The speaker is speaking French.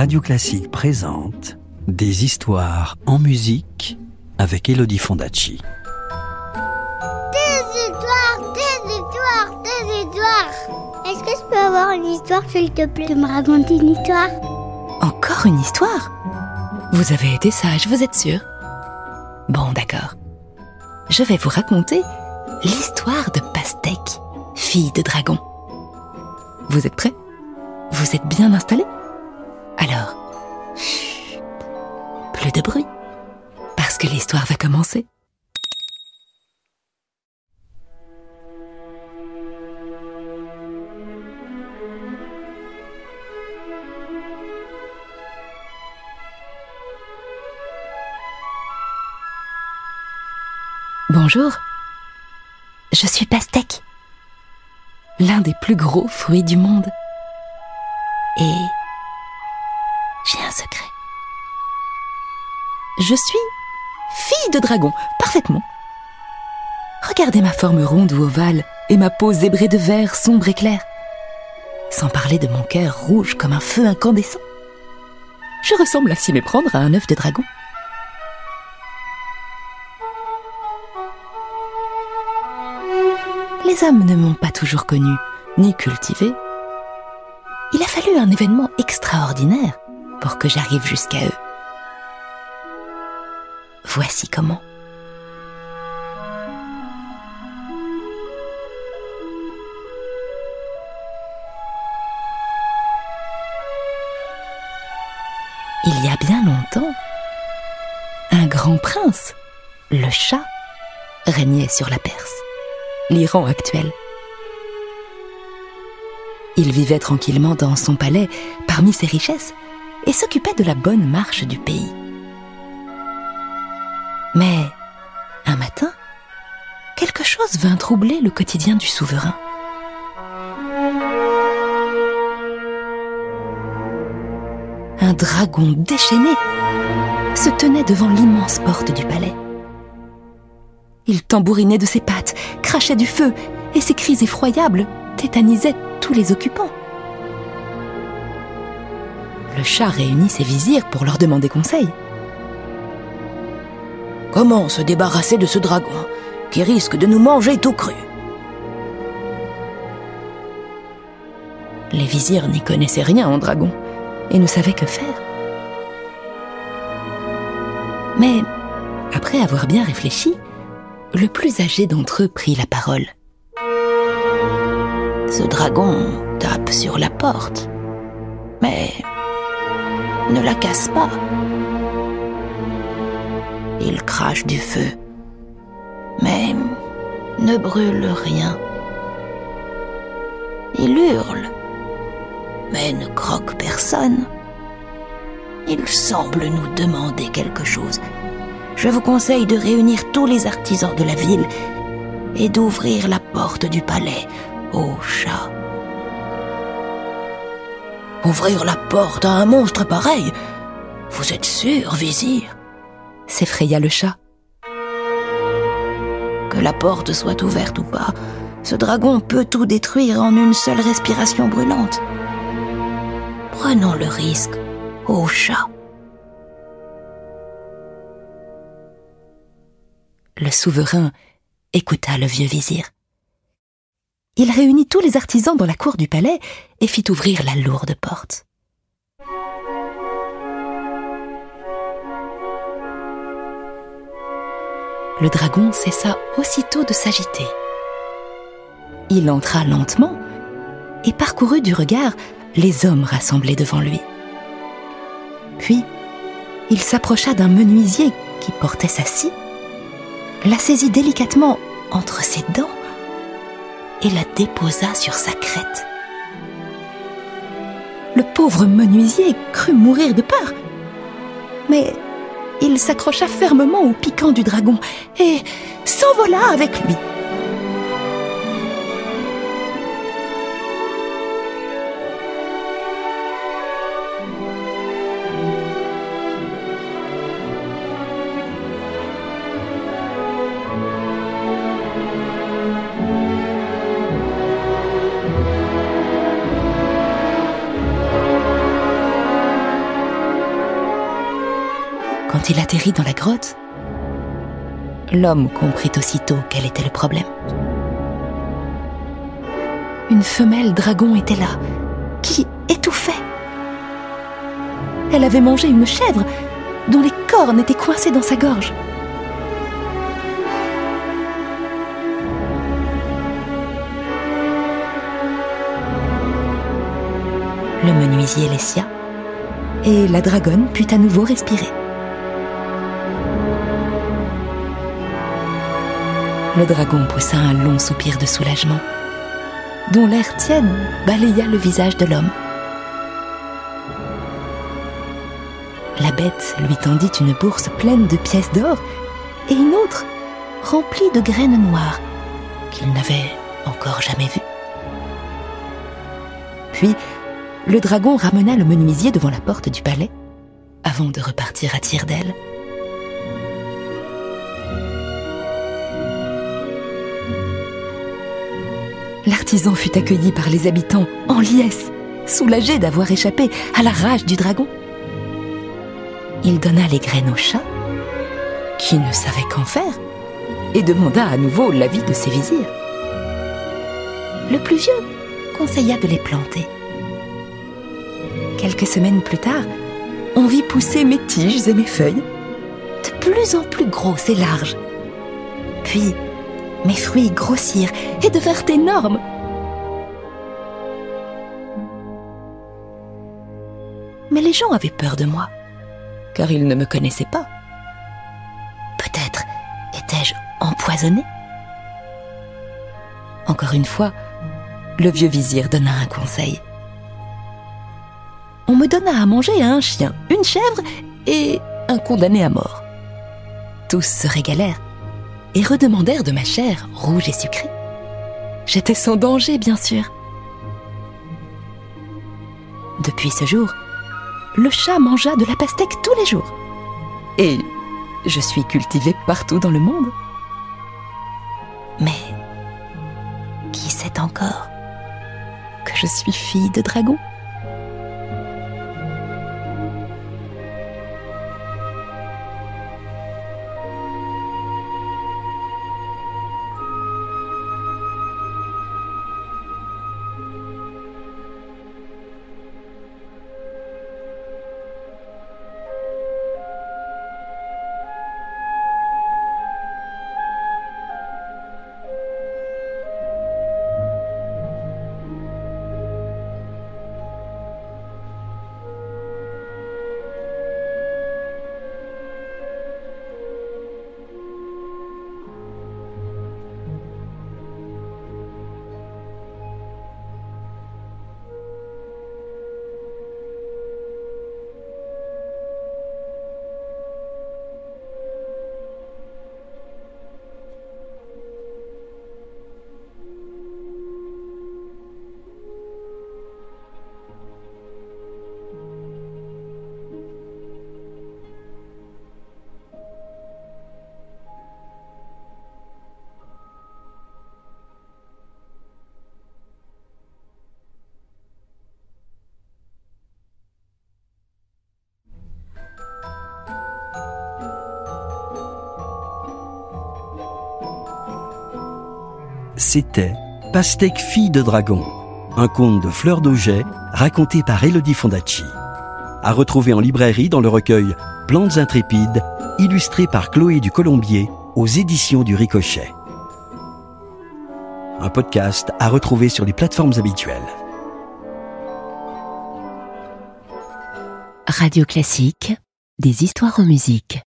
Radio Classique présente Des histoires en musique avec Elodie Fondacci. Des histoires, des histoires, des histoires. Est-ce que je peux avoir une histoire, s'il te plaît, de me raconter une histoire? Encore une histoire? Vous avez été sage, vous êtes sûr? Bon, d'accord. Je vais vous raconter l'histoire de Pastèque, fille de dragon. Vous êtes prêts? Vous êtes bien installés? De bruit, parce que l'histoire va commencer. Bonjour, je suis Pastèque, l'un des plus gros fruits du monde. Et Je suis fille de dragon, parfaitement. Regardez ma forme ronde ou ovale et ma peau zébrée de vert sombre et clair. Sans parler de mon cœur rouge comme un feu incandescent. Je ressemble à s'y méprendre à un œuf de dragon. Les hommes ne m'ont pas toujours connu, ni cultivé. Il a fallu un événement extraordinaire pour que j'arrive jusqu'à eux. Voici comment. Il y a bien longtemps, un grand prince, le chat, régnait sur la Perse, l'Iran actuel. Il vivait tranquillement dans son palais parmi ses richesses et s'occupait de la bonne marche du pays. Mais, un matin, quelque chose vint troubler le quotidien du souverain. Un dragon déchaîné se tenait devant l'immense porte du palais. Il tambourinait de ses pattes, crachait du feu, et ses cris effroyables tétanisaient tous les occupants. Le chat réunit ses vizirs pour leur demander conseil. Comment se débarrasser de ce dragon qui risque de nous manger tout cru? Les vizirs n'y connaissaient rien en dragon et ne savaient que faire. Mais, après avoir bien réfléchi, le plus âgé d'entre eux prit la parole. Ce dragon tape sur la porte, mais ne la casse pas. Il crache du feu, mais ne brûle rien. Il hurle, mais ne croque personne. Il semble nous demander quelque chose. Je vous conseille de réunir tous les artisans de la ville et d'ouvrir la porte du palais au chat. Ouvrir la porte à un monstre pareil Vous êtes sûr, vizir? S'effraya le chat. Que la porte soit ouverte ou pas, ce dragon peut tout détruire en une seule respiration brûlante. Prenons le risque au chat. Le souverain écouta le vieux vizir. Il réunit tous les artisans dans la cour du palais et fit ouvrir la lourde porte. Le dragon cessa aussitôt de s'agiter. Il entra lentement et parcourut du regard les hommes rassemblés devant lui. Puis, il s'approcha d'un menuisier qui portait sa scie, la saisit délicatement entre ses dents et la déposa sur sa crête. Le pauvre menuisier crut mourir de peur. Mais il s'accrocha fermement au piquant du dragon et s'envola avec lui. Quand il atterrit dans la grotte, l'homme comprit aussitôt quel était le problème. Une femelle dragon était là, qui étouffait. Elle avait mangé une chèvre dont les cornes étaient coincées dans sa gorge. Le menuisier laissia et la dragonne put à nouveau respirer. Le dragon poussa un long soupir de soulagement, dont l'air tiède balaya le visage de l'homme. La bête lui tendit une bourse pleine de pièces d'or et une autre remplie de graines noires qu'il n'avait encore jamais vues. Puis, le dragon ramena le menuisier devant la porte du palais avant de repartir à tire d'aile. L'artisan fut accueilli par les habitants en liesse, soulagé d'avoir échappé à la rage du dragon. Il donna les graines au chat, qui ne savait qu'en faire, et demanda à nouveau l'avis de ses vizirs. Le plus vieux conseilla de les planter. Quelques semaines plus tard, on vit pousser mes tiges et mes feuilles, de plus en plus grosses et larges. Puis, mes fruits grossirent et devinrent énormes. Mais les gens avaient peur de moi, car ils ne me connaissaient pas. Peut-être étais-je empoisonné Encore une fois, le vieux vizir donna un conseil on me donna à manger à un chien, une chèvre et un condamné à mort. Tous se régalèrent et redemandèrent de ma chair rouge et sucrée. J'étais sans danger, bien sûr. Depuis ce jour, le chat mangea de la pastèque tous les jours. Et je suis cultivée partout dans le monde. Mais qui sait encore que je suis fille de dragon? C'était Pastèque fille de dragon, un conte de Fleur d'Auget raconté par Elodie Fondacci. À retrouver en librairie dans le recueil Plantes intrépides, illustré par Chloé du Colombier aux éditions du Ricochet. Un podcast à retrouver sur les plateformes habituelles. Radio Classique, des histoires en musique.